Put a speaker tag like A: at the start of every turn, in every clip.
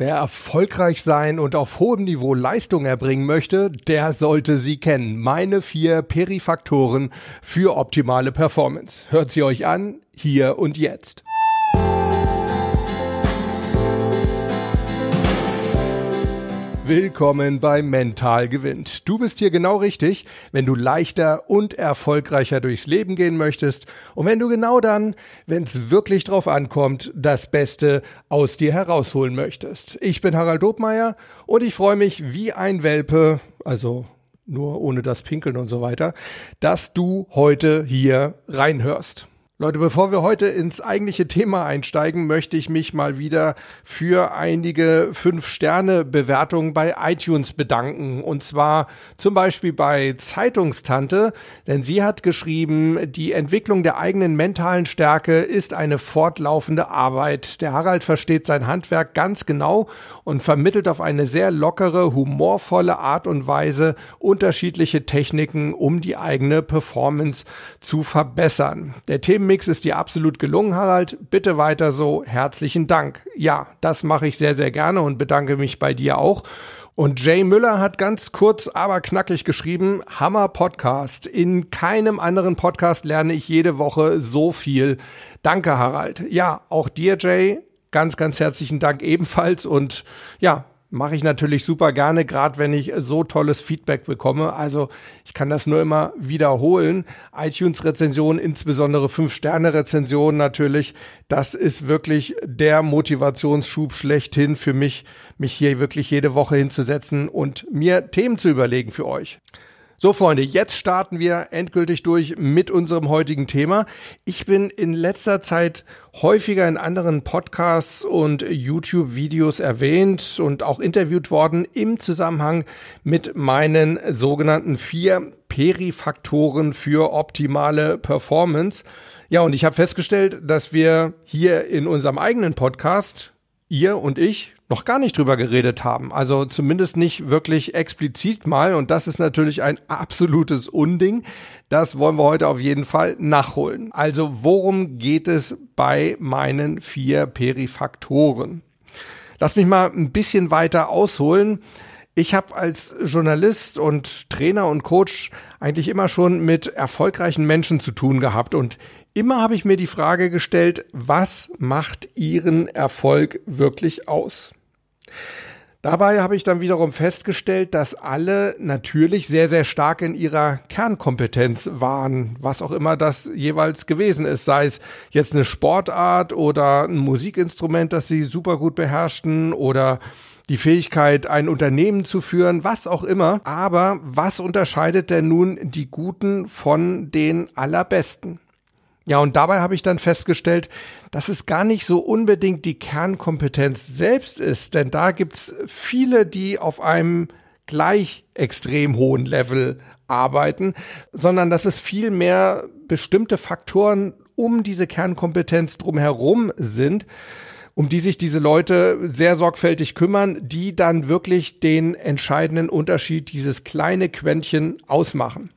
A: Wer erfolgreich sein und auf hohem Niveau Leistung erbringen möchte, der sollte sie kennen. Meine vier Perifaktoren für optimale Performance. Hört sie euch an, hier und jetzt. Willkommen bei Mental gewinnt. Du bist hier genau richtig, wenn du leichter und erfolgreicher durchs Leben gehen möchtest und wenn du genau dann, wenn es wirklich drauf ankommt, das Beste aus dir herausholen möchtest. Ich bin Harald Dobmeier und ich freue mich wie ein Welpe, also nur ohne das Pinkeln und so weiter, dass du heute hier reinhörst. Leute, bevor wir heute ins eigentliche Thema einsteigen, möchte ich mich mal wieder für einige Fünf-Sterne-Bewertungen bei iTunes bedanken. Und zwar zum Beispiel bei Zeitungstante, denn sie hat geschrieben, die Entwicklung der eigenen mentalen Stärke ist eine fortlaufende Arbeit. Der Harald versteht sein Handwerk ganz genau und vermittelt auf eine sehr lockere, humorvolle Art und Weise unterschiedliche Techniken, um die eigene Performance zu verbessern. Der Themen Mix ist dir absolut gelungen, Harald. Bitte weiter so. Herzlichen Dank. Ja, das mache ich sehr, sehr gerne und bedanke mich bei dir auch. Und Jay Müller hat ganz kurz, aber knackig geschrieben, Hammer Podcast. In keinem anderen Podcast lerne ich jede Woche so viel. Danke, Harald. Ja, auch dir, Jay, ganz, ganz herzlichen Dank ebenfalls. Und ja, mache ich natürlich super gerne, gerade wenn ich so tolles Feedback bekomme. Also ich kann das nur immer wiederholen. iTunes-Rezensionen, insbesondere 5-Sterne-Rezensionen natürlich, das ist wirklich der Motivationsschub schlechthin für mich, mich hier wirklich jede Woche hinzusetzen und mir Themen zu überlegen für euch. So, Freunde, jetzt starten wir endgültig durch mit unserem heutigen Thema. Ich bin in letzter Zeit häufiger in anderen Podcasts und YouTube-Videos erwähnt und auch interviewt worden im Zusammenhang mit meinen sogenannten vier Perifaktoren für optimale Performance. Ja, und ich habe festgestellt, dass wir hier in unserem eigenen Podcast, ihr und ich, noch gar nicht drüber geredet haben. Also zumindest nicht wirklich explizit mal. Und das ist natürlich ein absolutes Unding. Das wollen wir heute auf jeden Fall nachholen. Also worum geht es bei meinen vier Perifaktoren? Lass mich mal ein bisschen weiter ausholen. Ich habe als Journalist und Trainer und Coach eigentlich immer schon mit erfolgreichen Menschen zu tun gehabt und immer habe ich mir die Frage gestellt, was macht ihren Erfolg wirklich aus? Dabei habe ich dann wiederum festgestellt, dass alle natürlich sehr, sehr stark in ihrer Kernkompetenz waren, was auch immer das jeweils gewesen ist, sei es jetzt eine Sportart oder ein Musikinstrument, das sie super gut beherrschten oder die Fähigkeit, ein Unternehmen zu führen, was auch immer. Aber was unterscheidet denn nun die Guten von den Allerbesten? Ja, und dabei habe ich dann festgestellt, dass es gar nicht so unbedingt die Kernkompetenz selbst ist, denn da gibt's viele, die auf einem gleich extrem hohen Level arbeiten, sondern dass es viel mehr bestimmte Faktoren um diese Kernkompetenz drumherum sind, um die sich diese Leute sehr sorgfältig kümmern, die dann wirklich den entscheidenden Unterschied, dieses kleine Quäntchen ausmachen.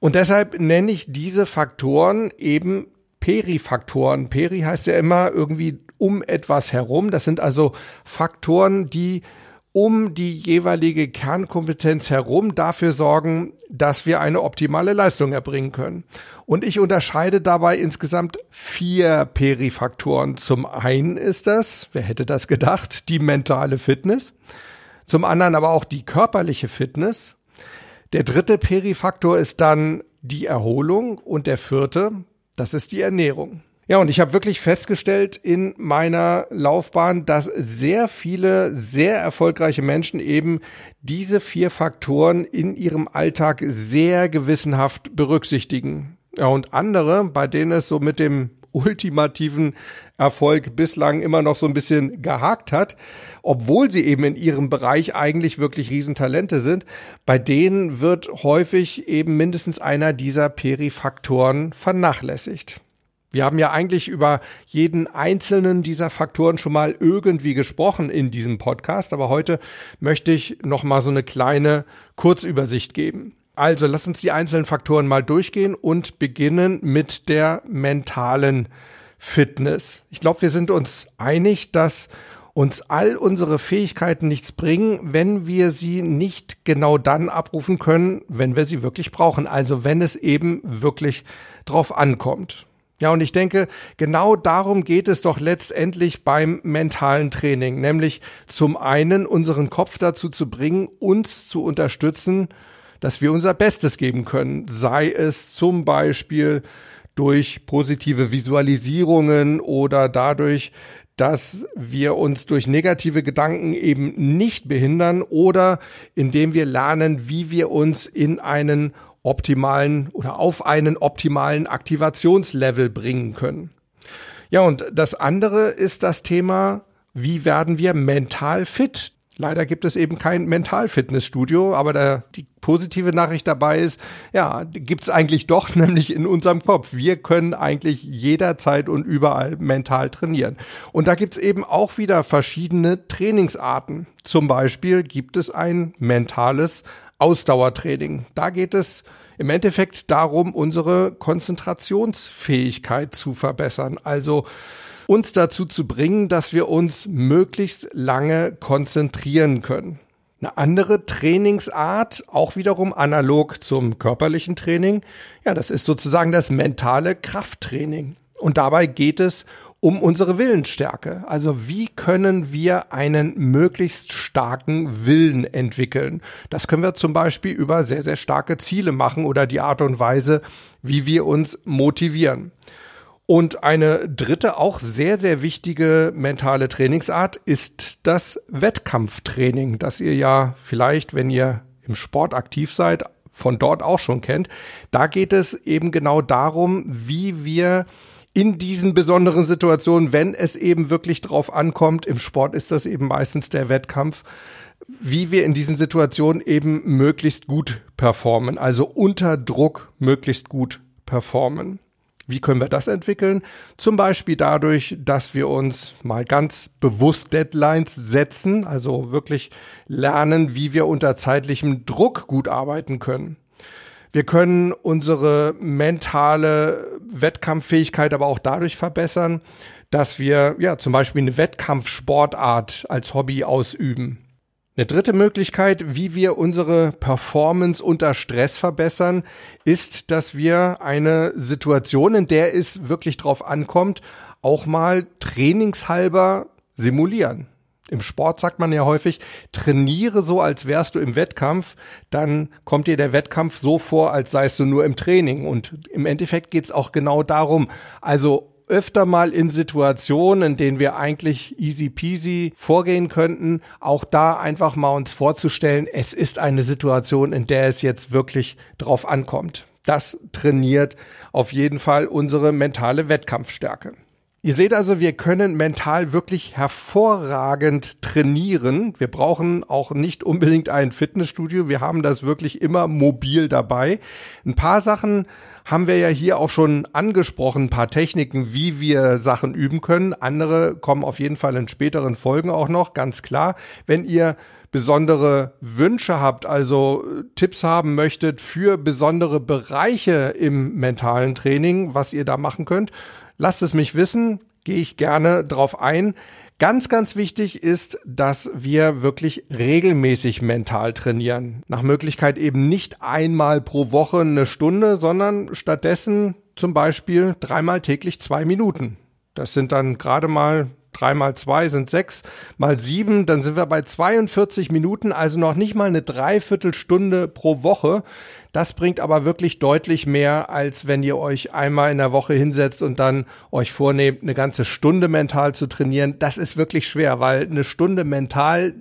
A: Und deshalb nenne ich diese Faktoren eben Perifaktoren. Peri heißt ja immer irgendwie um etwas herum. Das sind also Faktoren, die um die jeweilige Kernkompetenz herum dafür sorgen, dass wir eine optimale Leistung erbringen können. Und ich unterscheide dabei insgesamt vier Perifaktoren. Zum einen ist das, wer hätte das gedacht, die mentale Fitness. Zum anderen aber auch die körperliche Fitness. Der dritte Perifaktor ist dann die Erholung und der vierte, das ist die Ernährung. Ja, und ich habe wirklich festgestellt in meiner Laufbahn, dass sehr viele sehr erfolgreiche Menschen eben diese vier Faktoren in ihrem Alltag sehr gewissenhaft berücksichtigen. Ja, und andere, bei denen es so mit dem ultimativen Erfolg bislang immer noch so ein bisschen gehakt hat, obwohl sie eben in ihrem Bereich eigentlich wirklich Riesentalente sind. Bei denen wird häufig eben mindestens einer dieser Perifaktoren vernachlässigt. Wir haben ja eigentlich über jeden einzelnen dieser Faktoren schon mal irgendwie gesprochen in diesem Podcast, aber heute möchte ich noch mal so eine kleine Kurzübersicht geben. Also lass uns die einzelnen Faktoren mal durchgehen und beginnen mit der mentalen Fitness. Ich glaube, wir sind uns einig, dass uns all unsere Fähigkeiten nichts bringen, wenn wir sie nicht genau dann abrufen können, wenn wir sie wirklich brauchen. Also wenn es eben wirklich drauf ankommt. Ja, und ich denke, genau darum geht es doch letztendlich beim mentalen Training, nämlich zum einen unseren Kopf dazu zu bringen, uns zu unterstützen, dass wir unser Bestes geben können, sei es zum Beispiel durch positive Visualisierungen oder dadurch, dass wir uns durch negative Gedanken eben nicht behindern oder indem wir lernen, wie wir uns in einen optimalen oder auf einen optimalen Aktivationslevel bringen können. Ja, und das andere ist das Thema, wie werden wir mental fit? Leider gibt es eben kein Mentalfitnessstudio, aber da, die positive Nachricht dabei ist, ja, gibt's eigentlich doch, nämlich in unserem Kopf. Wir können eigentlich jederzeit und überall mental trainieren. Und da gibt's eben auch wieder verschiedene Trainingsarten. Zum Beispiel gibt es ein mentales Ausdauertraining. Da geht es im Endeffekt darum, unsere Konzentrationsfähigkeit zu verbessern. Also uns dazu zu bringen, dass wir uns möglichst lange konzentrieren können. Eine andere Trainingsart, auch wiederum analog zum körperlichen Training, ja, das ist sozusagen das mentale Krafttraining. Und dabei geht es um unsere Willensstärke. Also wie können wir einen möglichst starken Willen entwickeln? Das können wir zum Beispiel über sehr, sehr starke Ziele machen oder die Art und Weise, wie wir uns motivieren. Und eine dritte, auch sehr, sehr wichtige mentale Trainingsart ist das Wettkampftraining, das ihr ja vielleicht, wenn ihr im Sport aktiv seid, von dort auch schon kennt. Da geht es eben genau darum, wie wir in diesen besonderen Situationen, wenn es eben wirklich drauf ankommt, im Sport ist das eben meistens der Wettkampf, wie wir in diesen Situationen eben möglichst gut performen, also unter Druck möglichst gut performen. Wie können wir das entwickeln? Zum Beispiel dadurch, dass wir uns mal ganz bewusst Deadlines setzen, also wirklich lernen, wie wir unter zeitlichem Druck gut arbeiten können. Wir können unsere mentale Wettkampffähigkeit aber auch dadurch verbessern, dass wir ja zum Beispiel eine Wettkampfsportart als Hobby ausüben. Eine dritte Möglichkeit, wie wir unsere Performance unter Stress verbessern, ist, dass wir eine Situation, in der es wirklich drauf ankommt, auch mal trainingshalber simulieren. Im Sport sagt man ja häufig, trainiere so, als wärst du im Wettkampf, dann kommt dir der Wettkampf so vor, als seist du nur im Training. Und im Endeffekt geht's auch genau darum. Also öfter mal in Situationen, in denen wir eigentlich easy peasy vorgehen könnten, auch da einfach mal uns vorzustellen, es ist eine Situation, in der es jetzt wirklich drauf ankommt. Das trainiert auf jeden Fall unsere mentale Wettkampfstärke. Ihr seht also, wir können mental wirklich hervorragend trainieren. Wir brauchen auch nicht unbedingt ein Fitnessstudio. Wir haben das wirklich immer mobil dabei. Ein paar Sachen haben wir ja hier auch schon angesprochen, ein paar Techniken, wie wir Sachen üben können. Andere kommen auf jeden Fall in späteren Folgen auch noch, ganz klar. Wenn ihr besondere Wünsche habt, also Tipps haben möchtet für besondere Bereiche im mentalen Training, was ihr da machen könnt, Lasst es mich wissen, gehe ich gerne drauf ein. Ganz, ganz wichtig ist, dass wir wirklich regelmäßig mental trainieren. Nach Möglichkeit eben nicht einmal pro Woche eine Stunde, sondern stattdessen zum Beispiel dreimal täglich zwei Minuten. Das sind dann gerade mal drei mal zwei sind sechs, mal sieben, dann sind wir bei 42 Minuten, also noch nicht mal eine Dreiviertelstunde pro Woche. Das bringt aber wirklich deutlich mehr, als wenn ihr euch einmal in der Woche hinsetzt und dann euch vornehmt, eine ganze Stunde mental zu trainieren. Das ist wirklich schwer, weil eine Stunde mental,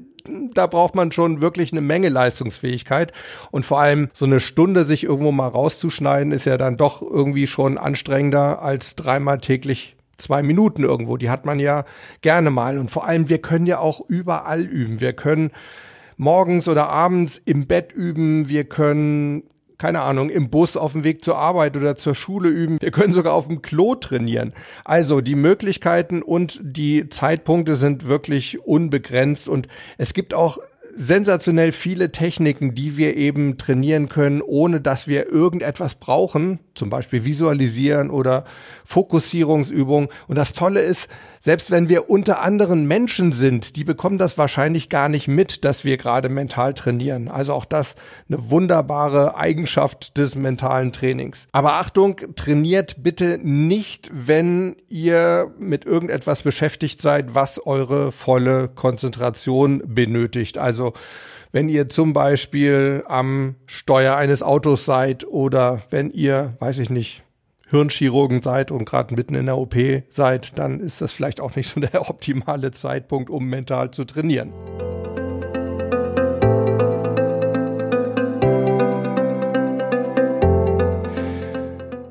A: da braucht man schon wirklich eine Menge Leistungsfähigkeit. Und vor allem so eine Stunde sich irgendwo mal rauszuschneiden, ist ja dann doch irgendwie schon anstrengender als dreimal täglich zwei Minuten irgendwo. Die hat man ja gerne mal. Und vor allem, wir können ja auch überall üben. Wir können morgens oder abends im Bett üben. Wir können keine Ahnung, im Bus auf dem Weg zur Arbeit oder zur Schule üben. Wir können sogar auf dem Klo trainieren. Also die Möglichkeiten und die Zeitpunkte sind wirklich unbegrenzt und es gibt auch sensationell viele Techniken, die wir eben trainieren können, ohne dass wir irgendetwas brauchen, zum Beispiel visualisieren oder Fokussierungsübungen. Und das Tolle ist, Selbst wenn wir unter anderen Menschen sind, die bekommen das wahrscheinlich gar nicht mit, dass wir gerade mental trainieren. Also auch das eine wunderbare Eigenschaft des mentalen Trainings. Aber Achtung, trainiert bitte nicht, wenn ihr mit irgendetwas beschäftigt seid, was eure volle Konzentration benötigt. Also wenn ihr zum Beispiel am Steuer eines Autos seid oder wenn ihr, weiß ich nicht, Hirnchirurgen seid und gerade mitten in der OP seid, dann ist das vielleicht auch nicht so der optimale Zeitpunkt, um mental zu trainieren.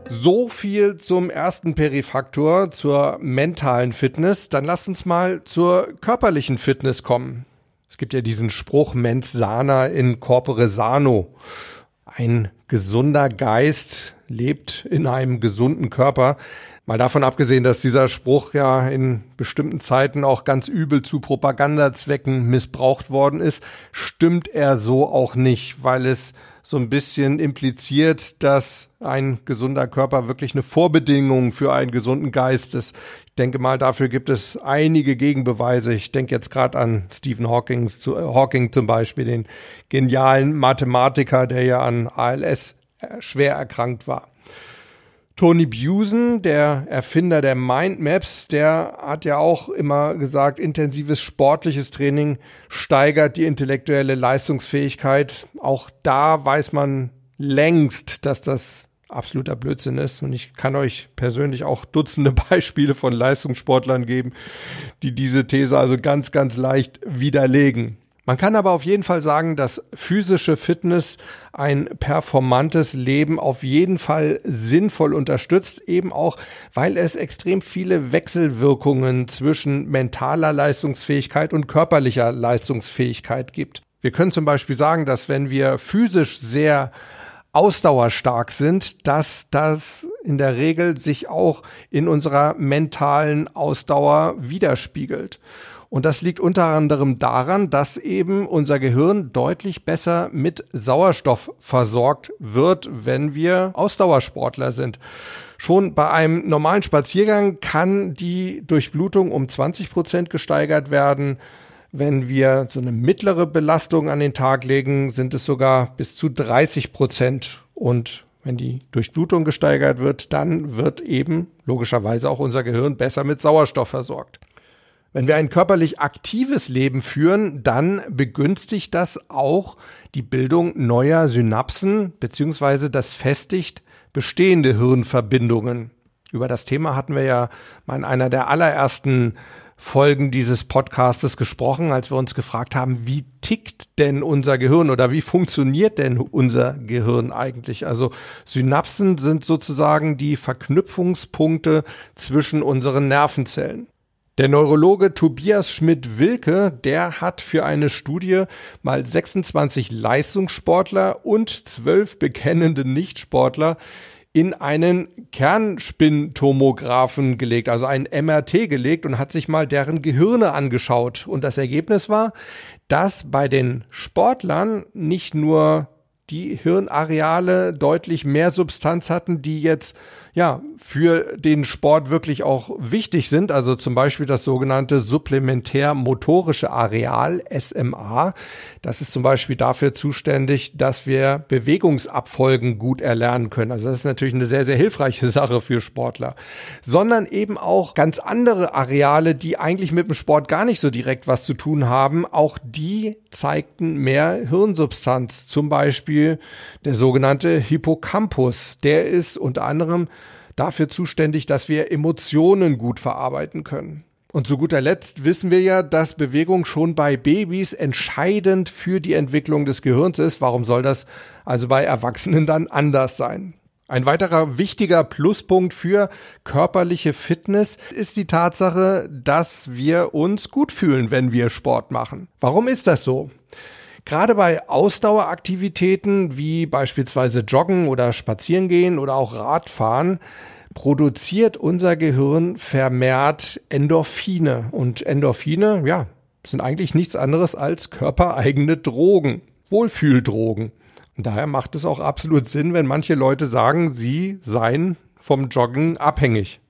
A: So viel zum ersten Perifaktor, zur mentalen Fitness. Dann lasst uns mal zur körperlichen Fitness kommen. Es gibt ja diesen Spruch mens sana in corpore sano. Ein gesunder Geist lebt in einem gesunden Körper. Mal davon abgesehen, dass dieser Spruch ja in bestimmten Zeiten auch ganz übel zu Propagandazwecken missbraucht worden ist, stimmt er so auch nicht, weil es so ein bisschen impliziert, dass ein gesunder Körper wirklich eine Vorbedingung für einen gesunden Geist ist. Ich denke mal, dafür gibt es einige Gegenbeweise. Ich denke jetzt gerade an Stephen Hawking, Hawking zum Beispiel, den genialen Mathematiker, der ja an ALS schwer erkrankt war. Tony Busen, der Erfinder der Mindmaps, der hat ja auch immer gesagt, intensives sportliches Training steigert die intellektuelle Leistungsfähigkeit. Auch da weiß man längst, dass das absoluter Blödsinn ist. Und ich kann euch persönlich auch Dutzende Beispiele von Leistungssportlern geben, die diese These also ganz, ganz leicht widerlegen. Man kann aber auf jeden Fall sagen, dass physische Fitness ein performantes Leben auf jeden Fall sinnvoll unterstützt, eben auch, weil es extrem viele Wechselwirkungen zwischen mentaler Leistungsfähigkeit und körperlicher Leistungsfähigkeit gibt. Wir können zum Beispiel sagen, dass wenn wir physisch sehr ausdauerstark sind, dass das in der Regel sich auch in unserer mentalen Ausdauer widerspiegelt. Und das liegt unter anderem daran, dass eben unser Gehirn deutlich besser mit Sauerstoff versorgt wird, wenn wir Ausdauersportler sind. Schon bei einem normalen Spaziergang kann die Durchblutung um 20 Prozent gesteigert werden. Wenn wir so eine mittlere Belastung an den Tag legen, sind es sogar bis zu 30 Prozent. Und wenn die Durchblutung gesteigert wird, dann wird eben logischerweise auch unser Gehirn besser mit Sauerstoff versorgt. Wenn wir ein körperlich aktives Leben führen, dann begünstigt das auch die Bildung neuer Synapsen beziehungsweise das festigt bestehende Hirnverbindungen. Über das Thema hatten wir ja mal in einer der allerersten Folgen dieses Podcastes gesprochen, als wir uns gefragt haben, wie tickt denn unser Gehirn oder wie funktioniert denn unser Gehirn eigentlich? Also Synapsen sind sozusagen die Verknüpfungspunkte zwischen unseren Nervenzellen. Der Neurologe Tobias Schmidt-Wilke, der hat für eine Studie mal 26 Leistungssportler und 12 bekennende Nichtsportler in einen Kernspintomographen gelegt, also ein MRT gelegt und hat sich mal deren Gehirne angeschaut. Und das Ergebnis war, dass bei den Sportlern nicht nur die Hirnareale deutlich mehr Substanz hatten, die jetzt ja, für den Sport wirklich auch wichtig sind. Also zum Beispiel das sogenannte supplementär-motorische Areal, SMA. Das ist zum Beispiel dafür zuständig, dass wir Bewegungsabfolgen gut erlernen können. Also das ist natürlich eine sehr, sehr hilfreiche Sache für Sportler. Sondern eben auch ganz andere Areale, die eigentlich mit dem Sport gar nicht so direkt was zu tun haben. Auch die zeigten mehr Hirnsubstanz. Zum Beispiel der sogenannte Hippocampus. Der ist unter anderem dafür zuständig, dass wir Emotionen gut verarbeiten können. Und zu guter Letzt wissen wir ja, dass Bewegung schon bei Babys entscheidend für die Entwicklung des Gehirns ist. Warum soll das also bei Erwachsenen dann anders sein? Ein weiterer wichtiger Pluspunkt für körperliche Fitness ist die Tatsache, dass wir uns gut fühlen, wenn wir Sport machen. Warum ist das so? Gerade bei Ausdaueraktivitäten wie beispielsweise Joggen oder Spazierengehen oder auch Radfahren produziert unser Gehirn vermehrt Endorphine. Und Endorphine, ja, sind eigentlich nichts anderes als körpereigene Drogen, Wohlfühldrogen. Und daher macht es auch absolut Sinn, wenn manche Leute sagen, sie seien vom Joggen abhängig.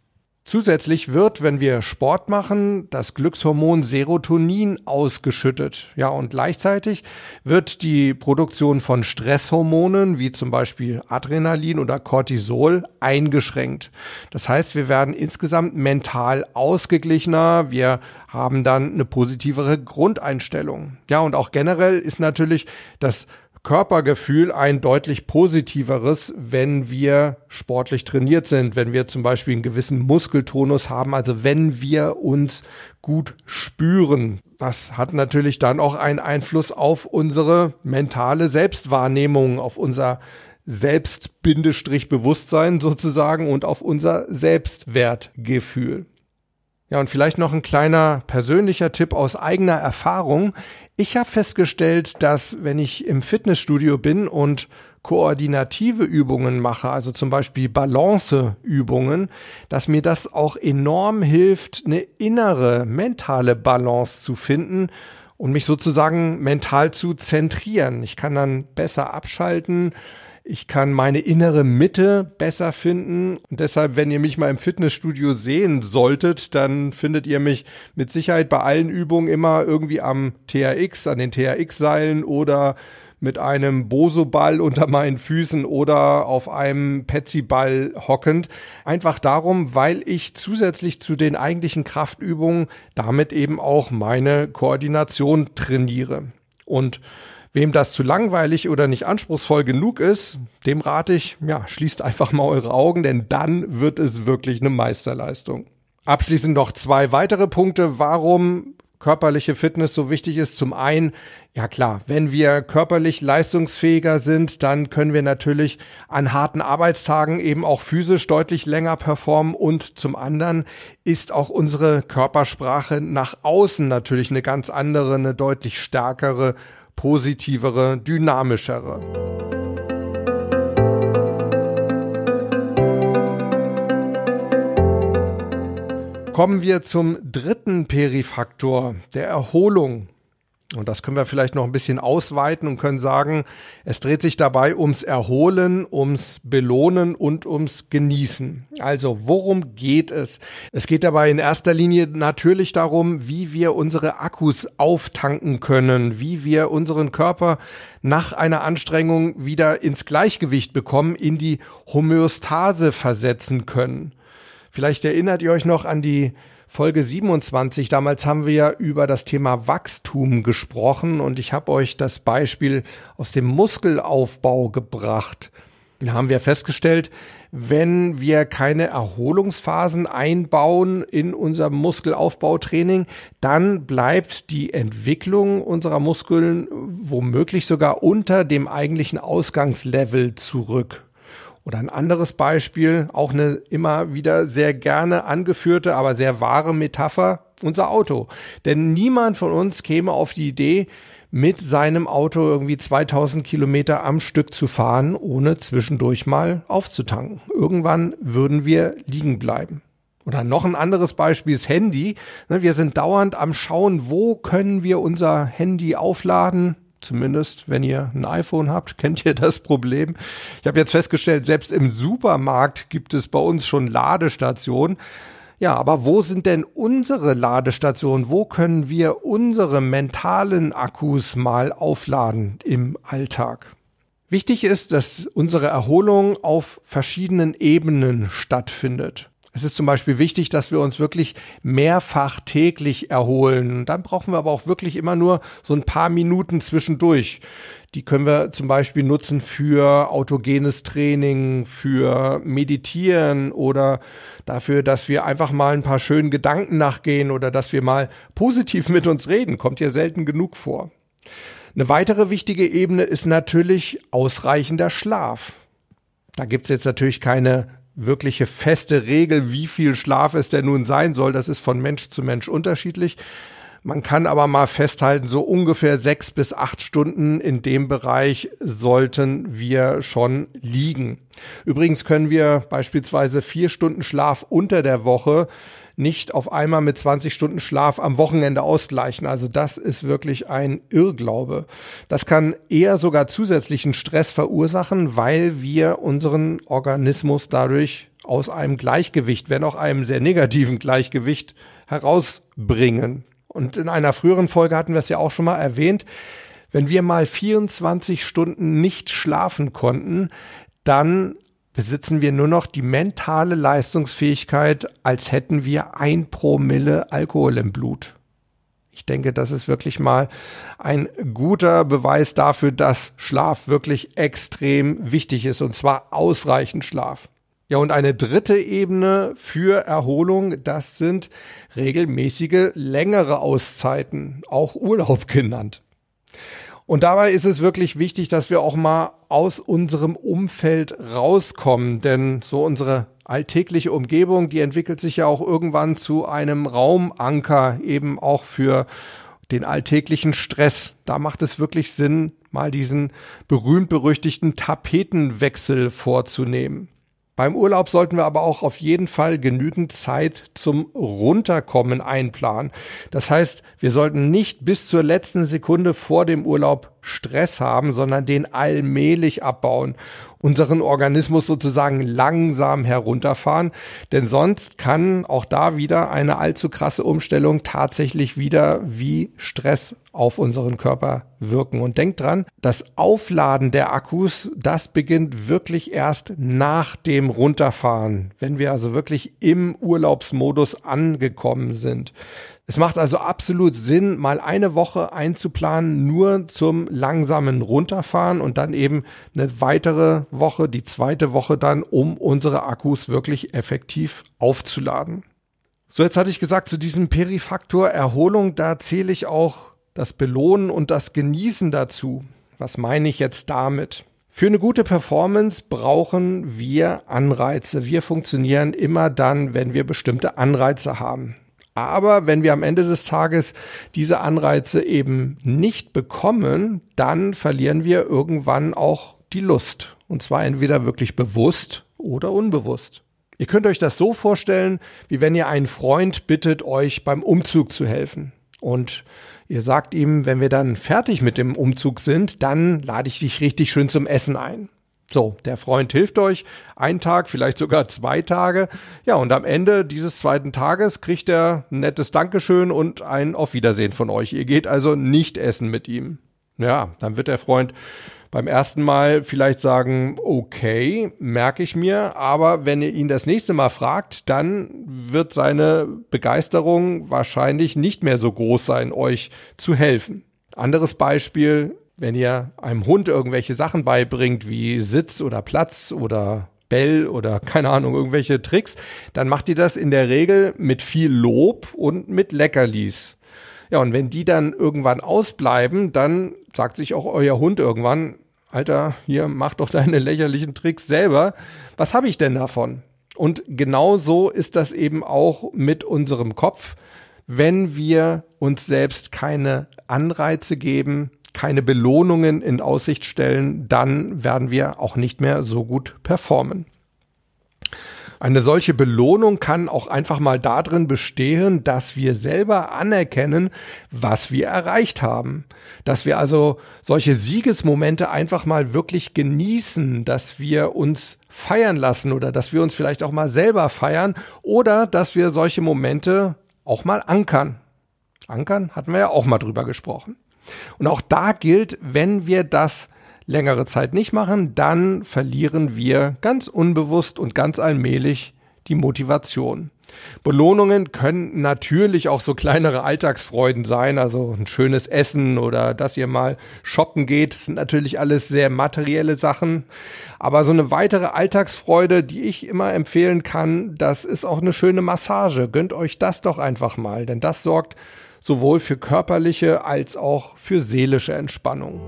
A: Zusätzlich wird, wenn wir Sport machen, das Glückshormon Serotonin ausgeschüttet. Ja, und gleichzeitig wird die Produktion von Stresshormonen, wie zum Beispiel Adrenalin oder Cortisol, eingeschränkt. Das heißt, wir werden insgesamt mental ausgeglichener. Wir haben dann eine positivere Grundeinstellung. Ja, und auch generell ist natürlich das Körpergefühl ein deutlich positiveres, wenn wir sportlich trainiert sind, wenn wir zum Beispiel einen gewissen Muskeltonus haben, also wenn wir uns gut spüren. Das hat natürlich dann auch einen Einfluss auf unsere mentale Selbstwahrnehmung, auf unser Selbst-Bewusstsein sozusagen und auf unser Selbstwertgefühl. Ja, und vielleicht noch ein kleiner persönlicher Tipp aus eigener Erfahrung. Ich habe festgestellt, dass wenn ich im Fitnessstudio bin und koordinative Übungen mache, also zum Beispiel Balanceübungen, dass mir das auch enorm hilft, eine innere mentale Balance zu finden und mich sozusagen mental zu zentrieren. Ich kann dann besser abschalten, ich kann meine innere Mitte besser finden. Und deshalb, wenn ihr mich mal im Fitnessstudio sehen solltet, dann findet ihr mich mit Sicherheit bei allen Übungen immer irgendwie am TRX, an den TRX-Seilen oder mit einem Boso-Ball unter meinen Füßen oder auf einem Petsy-Ball hockend. Einfach darum, weil ich zusätzlich zu den eigentlichen Kraftübungen damit eben auch meine Koordination trainiere. Und Wem das zu langweilig oder nicht anspruchsvoll genug ist, dem rate ich, ja, schließt einfach mal eure Augen, denn dann wird es wirklich eine Meisterleistung. Abschließend noch zwei weitere Punkte, warum körperliche Fitness so wichtig ist. Zum einen, ja klar, wenn wir körperlich leistungsfähiger sind, dann können wir natürlich an harten Arbeitstagen eben auch physisch deutlich länger performen und zum anderen ist auch unsere Körpersprache nach außen natürlich eine ganz andere, eine deutlich stärkere positivere, dynamischere. Kommen wir zum dritten Perifaktor, der Erholung. Und das können wir vielleicht noch ein bisschen ausweiten und können sagen, es dreht sich dabei ums Erholen, ums Belohnen und ums Genießen. Also worum geht es? Es geht dabei in erster Linie natürlich darum, wie wir unsere Akkus auftanken können, wie wir unseren Körper nach einer Anstrengung wieder ins Gleichgewicht bekommen, in die Homöostase versetzen können. Vielleicht erinnert ihr euch noch an die Folge 27. Damals haben wir ja über das Thema Wachstum gesprochen und ich habe euch das Beispiel aus dem Muskelaufbau gebracht. Da haben wir festgestellt, wenn wir keine Erholungsphasen einbauen in unser Muskelaufbautraining, dann bleibt die Entwicklung unserer Muskeln womöglich sogar unter dem eigentlichen Ausgangslevel zurück. Oder ein anderes Beispiel, auch eine immer wieder sehr gerne angeführte, aber sehr wahre Metapher, unser Auto. Denn niemand von uns käme auf die Idee, mit seinem Auto irgendwie 2000 Kilometer am Stück zu fahren, ohne zwischendurch mal aufzutanken. Irgendwann würden wir liegen bleiben. Oder noch ein anderes Beispiel ist Handy. Ne, wir sind dauernd am Schauen, wo können wir unser Handy aufladen? Zumindest, wenn ihr ein iPhone habt, kennt ihr das Problem. Ich habe jetzt festgestellt, selbst im Supermarkt gibt es bei uns schon Ladestationen. Ja, aber wo sind denn unsere Ladestationen? Wo können wir unsere mentalen Akkus mal aufladen im Alltag? Wichtig ist, dass unsere Erholung auf verschiedenen Ebenen stattfindet. Es ist zum Beispiel wichtig, dass wir uns wirklich mehrfach täglich erholen. Dann brauchen wir aber auch wirklich immer nur so ein paar Minuten zwischendurch. Die können wir zum Beispiel nutzen für autogenes Training, für Meditieren oder dafür, dass wir einfach mal ein paar schönen Gedanken nachgehen oder dass wir mal positiv mit uns reden. Kommt ja selten genug vor. Eine weitere wichtige Ebene ist natürlich ausreichender Schlaf. Da gibt's jetzt natürlich keine wirkliche feste Regel, wie viel Schlaf es denn nun sein soll. Das ist von Mensch zu Mensch unterschiedlich. Man kann aber mal festhalten, so ungefähr sechs bis acht Stunden in dem Bereich sollten wir schon liegen. Übrigens können wir beispielsweise vier Stunden Schlaf unter der Woche nicht auf einmal mit 20 Stunden Schlaf am Wochenende ausgleichen. Also das ist wirklich ein Irrglaube. Das kann eher sogar zusätzlichen Stress verursachen, weil wir unseren Organismus dadurch aus einem Gleichgewicht, wenn auch einem sehr negativen Gleichgewicht herausbringen. Und in einer früheren Folge hatten wir es ja auch schon mal erwähnt, wenn wir mal 24 Stunden nicht schlafen konnten, dann besitzen wir nur noch die mentale Leistungsfähigkeit, als hätten wir ein Promille Alkohol im Blut. Ich denke, das ist wirklich mal ein guter Beweis dafür, dass Schlaf wirklich extrem wichtig ist und zwar ausreichend Schlaf. Ja, und eine dritte Ebene für Erholung, das sind regelmäßige längere Auszeiten, auch Urlaub genannt. Und dabei ist es wirklich wichtig, dass wir auch mal aus unserem Umfeld rauskommen, denn so unsere alltägliche Umgebung, die entwickelt sich ja auch irgendwann zu einem Raumanker, eben auch für den alltäglichen Stress. Da macht es wirklich Sinn, mal diesen berühmt-berüchtigten Tapetenwechsel vorzunehmen. Beim Urlaub sollten wir aber auch auf jeden Fall genügend Zeit zum Runterkommen einplanen. Das heißt, wir sollten nicht bis zur letzten Sekunde vor dem Urlaub Stress haben, sondern den allmählich abbauen unseren Organismus sozusagen langsam herunterfahren, denn sonst kann auch da wieder eine allzu krasse Umstellung tatsächlich wieder wie Stress auf unseren Körper wirken. Und denkt dran, das Aufladen der Akkus, das beginnt wirklich erst nach dem Runterfahren, wenn wir also wirklich im Urlaubsmodus angekommen sind. Es macht also absolut Sinn, mal eine Woche einzuplanen, nur zum langsamen Runterfahren und dann eben eine weitere Woche, die zweite Woche dann, um unsere Akkus wirklich effektiv aufzuladen. So, jetzt hatte ich gesagt, zu diesem Perifaktor Erholung, da zähle ich auch das Belohnen und das Genießen dazu. Was meine ich jetzt damit? Für eine gute Performance brauchen wir Anreize. Wir funktionieren immer dann, wenn wir bestimmte Anreize haben. Aber wenn wir am Ende des Tages diese Anreize eben nicht bekommen, dann verlieren wir irgendwann auch die Lust. Und zwar entweder wirklich bewusst oder unbewusst. Ihr könnt euch das so vorstellen, wie wenn ihr einen Freund bittet, euch beim Umzug zu helfen. Und ihr sagt ihm, wenn wir dann fertig mit dem Umzug sind, dann lade ich dich richtig schön zum Essen ein. So, der Freund hilft euch, ein Tag, vielleicht sogar zwei Tage. Ja, und am Ende dieses zweiten Tages kriegt er ein nettes Dankeschön und ein Auf Wiedersehen von euch. Ihr geht also nicht essen mit ihm. Ja, dann wird der Freund beim ersten Mal vielleicht sagen, okay, merke ich mir, aber wenn ihr ihn das nächste Mal fragt, dann wird seine Begeisterung wahrscheinlich nicht mehr so groß sein, euch zu helfen. Anderes Beispiel, wenn ihr einem Hund irgendwelche Sachen beibringt, wie Sitz oder Platz oder Bell oder keine Ahnung, irgendwelche Tricks, dann macht ihr das in der Regel mit viel Lob und mit Leckerlis. Ja, und wenn die dann irgendwann ausbleiben, dann sagt sich auch euer Hund irgendwann, Alter, hier, mach doch deine lächerlichen Tricks selber. Was habe ich denn davon? Und genau so ist das eben auch mit unserem Kopf. Wenn wir uns selbst keine Anreize geben, keine Belohnungen in Aussicht stellen, dann werden wir auch nicht mehr so gut performen. Eine solche Belohnung kann auch einfach mal darin bestehen, dass wir selber anerkennen, was wir erreicht haben. Dass wir also solche Siegesmomente einfach mal wirklich genießen, dass wir uns feiern lassen oder dass wir uns vielleicht auch mal selber feiern oder dass wir solche Momente auch mal ankern. Ankern hatten wir ja auch mal drüber gesprochen. Und auch da gilt, wenn wir das längere Zeit nicht machen, dann verlieren wir ganz unbewusst und ganz allmählich die Motivation. Belohnungen können natürlich auch so kleinere Alltagsfreuden sein, also ein schönes Essen oder dass ihr mal shoppen geht, das sind natürlich alles sehr materielle Sachen. Aber so eine weitere Alltagsfreude, die ich immer empfehlen kann, das ist auch eine schöne Massage. Gönnt euch das doch einfach mal, denn das sorgt sowohl für körperliche als auch für seelische Entspannung.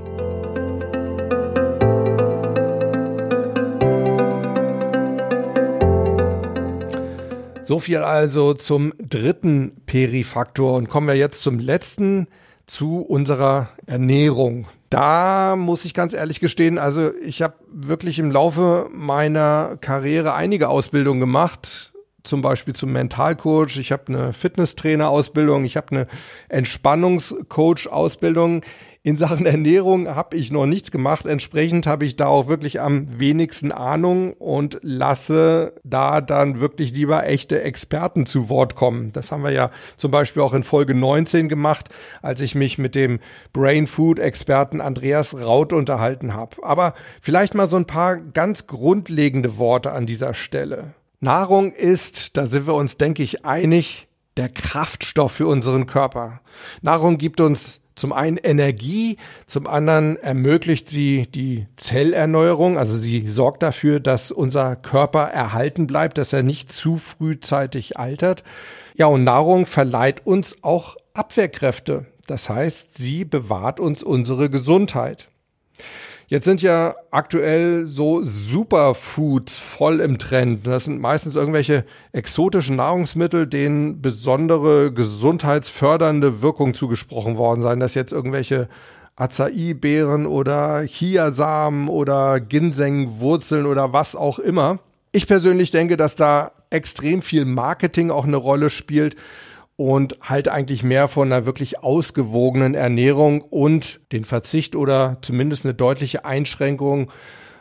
A: So viel also zum dritten Perifaktor und kommen wir jetzt zum letzten, zu unserer Ernährung. Da muss ich ganz ehrlich gestehen, also ich habe wirklich im Laufe meiner Karriere einige Ausbildungen gemacht zum Beispiel zum Mentalcoach, ich habe eine Fitnesstrainer-Ausbildung, ich habe eine Entspannungscoach-Ausbildung. In Sachen Ernährung habe ich noch nichts gemacht. Entsprechend habe ich da auch wirklich am wenigsten Ahnung und lasse da dann wirklich lieber echte Experten zu Wort kommen. Das haben wir ja zum Beispiel auch in Folge 19 gemacht, als ich mich mit dem Brain Food Experten Andreas Raut unterhalten habe. Aber vielleicht mal so ein paar ganz grundlegende Worte an dieser Stelle. Nahrung ist, da sind wir uns, denke ich, einig, der Kraftstoff für unseren Körper. Nahrung gibt uns zum einen Energie, zum anderen ermöglicht sie die Zellerneuerung, also sie sorgt dafür, dass unser Körper erhalten bleibt, dass er nicht zu frühzeitig altert. Ja, und Nahrung verleiht uns auch Abwehrkräfte. Das heißt, sie bewahrt uns unsere Gesundheit. Jetzt sind ja aktuell so Superfoods voll im Trend. Das sind meistens irgendwelche exotischen Nahrungsmittel, denen besondere gesundheitsfördernde Wirkung zugesprochen worden sein. Das jetzt irgendwelche Acai-Beeren oder Chiasamen oder Ginseng-Wurzeln oder was auch immer. Ich persönlich denke, dass da extrem viel Marketing auch eine Rolle spielt und halte eigentlich mehr von einer wirklich ausgewogenen Ernährung und den Verzicht oder zumindest eine deutliche Einschränkung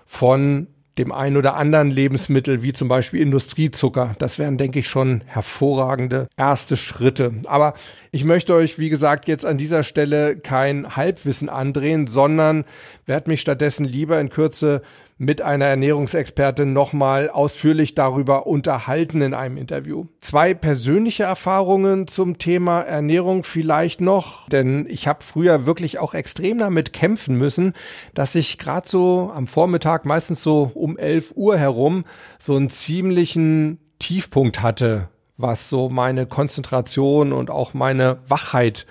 A: von dem einen oder anderen Lebensmittel, wie zum Beispiel Industriezucker. Das wären, denke ich, schon hervorragende erste Schritte. Aber ich möchte euch, wie gesagt, jetzt an dieser Stelle kein Halbwissen andrehen, sondern werde mich stattdessen lieber in Kürze mit einer Ernährungsexpertin nochmal ausführlich darüber unterhalten in einem Interview. Zwei persönliche Erfahrungen zum Thema Ernährung vielleicht noch, denn ich habe früher wirklich auch extrem damit kämpfen müssen, dass ich gerade so am Vormittag, meistens so um 11 Uhr herum, so einen ziemlichen Tiefpunkt hatte, was so meine Konzentration und auch meine Wachheit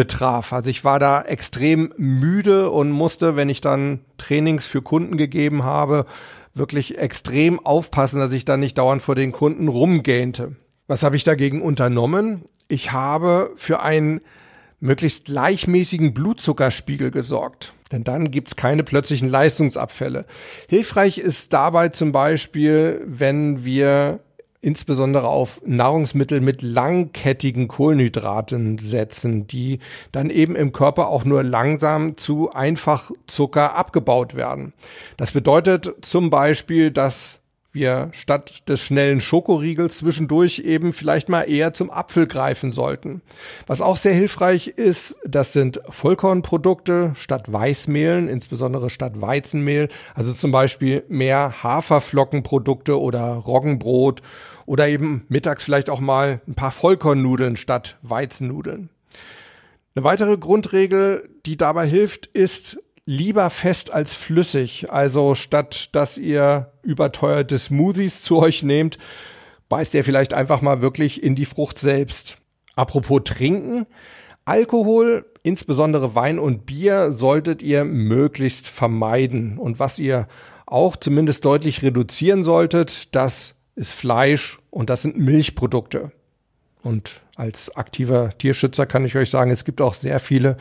A: betraf. Also ich war da extrem müde und musste, wenn ich dann Trainings für Kunden gegeben habe, wirklich extrem aufpassen, dass ich dann nicht dauernd vor den Kunden rumgähnte. Was habe ich dagegen unternommen? Ich habe für einen möglichst gleichmäßigen Blutzuckerspiegel gesorgt. Denn dann gibt's keine plötzlichen Leistungsabfälle. Hilfreich ist dabei zum Beispiel, wenn wir insbesondere auf Nahrungsmittel mit langkettigen Kohlenhydraten setzen, die dann eben im Körper auch nur langsam zu Einfachzucker abgebaut werden. Das bedeutet zum Beispiel, dass wir statt des schnellen Schokoriegels zwischendurch eben vielleicht mal eher zum Apfel greifen sollten. Was auch sehr hilfreich ist, das sind Vollkornprodukte statt Weißmehlen, insbesondere statt Weizenmehl, also zum Beispiel mehr Haferflockenprodukte oder Roggenbrot oder eben mittags vielleicht auch mal ein paar Vollkornnudeln statt Weizennudeln. Eine weitere Grundregel, die dabei hilft, ist lieber fest als flüssig. Also statt dass ihr überteuerte Smoothies zu euch nehmt, beißt ihr vielleicht einfach mal wirklich in die Frucht selbst. Apropos trinken, Alkohol, insbesondere Wein und Bier, solltet ihr möglichst vermeiden. Und was ihr auch zumindest deutlich reduzieren solltet, das ist Fleisch und das sind Milchprodukte. Und als aktiver Tierschützer kann ich euch sagen, es gibt auch sehr viele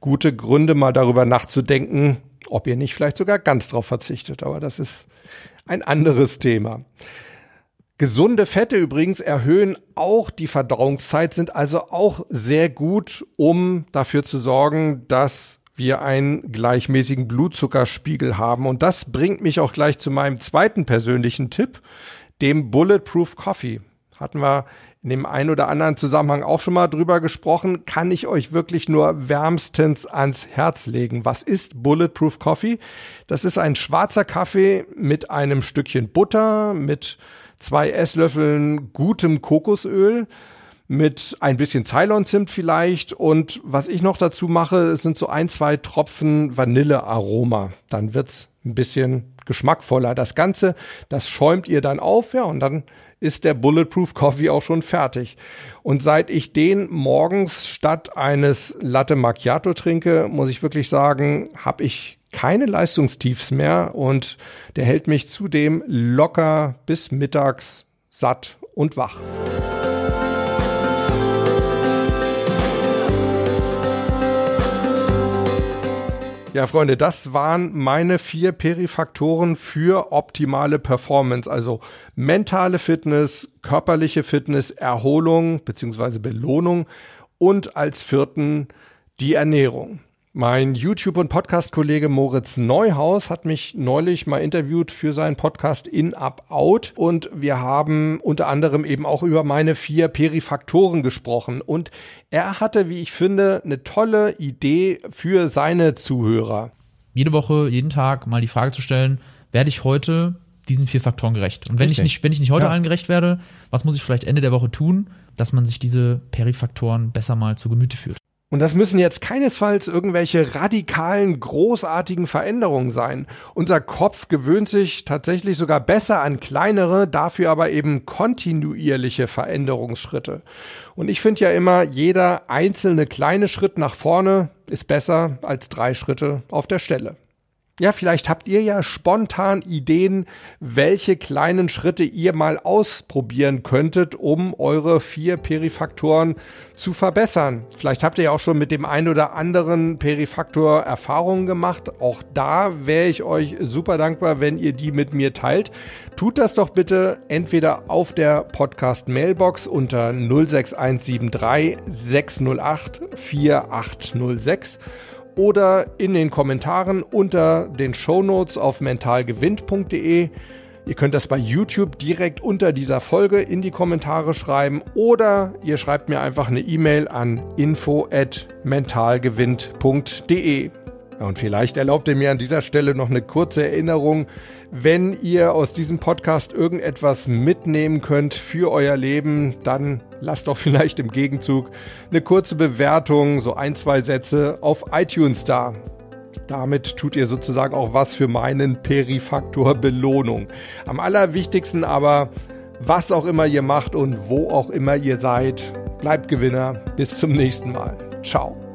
A: gute Gründe, mal darüber nachzudenken, ob ihr nicht vielleicht sogar ganz drauf verzichtet. Aber das ist ein anderes Thema. Gesunde Fette übrigens erhöhen auch die Verdauungszeit, sind also auch sehr gut, um dafür zu sorgen, dass wir einen gleichmäßigen Blutzuckerspiegel haben. Und das bringt mich auch gleich zu meinem zweiten persönlichen Tipp, dem Bulletproof Coffee. Hatten wir in dem einen oder anderen Zusammenhang auch schon mal drüber gesprochen, kann ich euch wirklich nur wärmstens ans Herz legen. Was ist Bulletproof Coffee? Das ist ein schwarzer Kaffee mit einem Stückchen Butter, mit zwei Esslöffeln gutem Kokosöl, mit ein bisschen Ceylon-Zimt vielleicht und was ich noch dazu mache, sind so ein, zwei Tropfen Vanillearoma. Dann wird's ein bisschen geschmackvoller. Das Ganze, das schäumt ihr dann auf, ja, und dann ist der Bulletproof Coffee auch schon fertig. Und seit ich den morgens statt eines Latte Macchiato trinke, muss ich wirklich sagen, habe ich keine Leistungstiefs mehr und der hält mich zudem locker bis mittags satt und wach. Ja, Freunde, das waren meine vier Perifaktoren für optimale Performance, also mentale Fitness, körperliche Fitness, Erholung bzw. Belohnung und als vierten die Ernährung. Mein YouTube- und Podcast-Kollege Moritz Neuhaus hat mich neulich mal interviewt für seinen Podcast In Up Out und wir haben unter anderem eben auch über meine vier Perifaktoren gesprochen und er hatte, wie ich finde, eine tolle Idee für seine Zuhörer.
B: Jede Woche, jeden Tag mal die Frage zu stellen, werde ich heute diesen vier Faktoren gerecht? Und wenn Richtig. ich nicht, wenn ich nicht heute ja. allen gerecht werde, was muss ich vielleicht Ende der Woche tun, dass man sich diese Perifaktoren besser mal zu Gemüte führt?
A: Und das müssen jetzt keinesfalls irgendwelche radikalen, großartigen Veränderungen sein. Unser Kopf gewöhnt sich tatsächlich sogar besser an kleinere, dafür aber eben kontinuierliche Veränderungsschritte. Und ich finde ja immer, jeder einzelne kleine Schritt nach vorne ist besser als drei Schritte auf der Stelle. Ja, vielleicht habt ihr ja spontan Ideen, welche kleinen Schritte ihr mal ausprobieren könntet, um eure vier Perifaktoren zu verbessern. Vielleicht habt ihr ja auch schon mit dem einen oder anderen Perifaktor Erfahrungen gemacht. Auch da wäre ich euch super dankbar, wenn ihr die mit mir teilt. Tut das doch bitte entweder auf der Podcast Mailbox unter 06173 608 4806 oder in den Kommentaren unter den Shownotes auf mentalgewinnt.de. Ihr könnt das bei YouTube direkt unter dieser Folge in die Kommentare schreiben oder ihr schreibt mir einfach eine E-Mail an info@mentalgewinnt.de. Und vielleicht erlaubt ihr mir an dieser Stelle noch eine kurze Erinnerung. Wenn ihr aus diesem Podcast irgendetwas mitnehmen könnt für euer Leben, dann lasst doch vielleicht im Gegenzug eine kurze Bewertung, so ein, zwei Sätze auf iTunes da. Damit tut ihr sozusagen auch was für meinen Perifaktor Belohnung. Am allerwichtigsten aber, was auch immer ihr macht und wo auch immer ihr seid, bleibt Gewinner. Bis zum nächsten Mal. Ciao.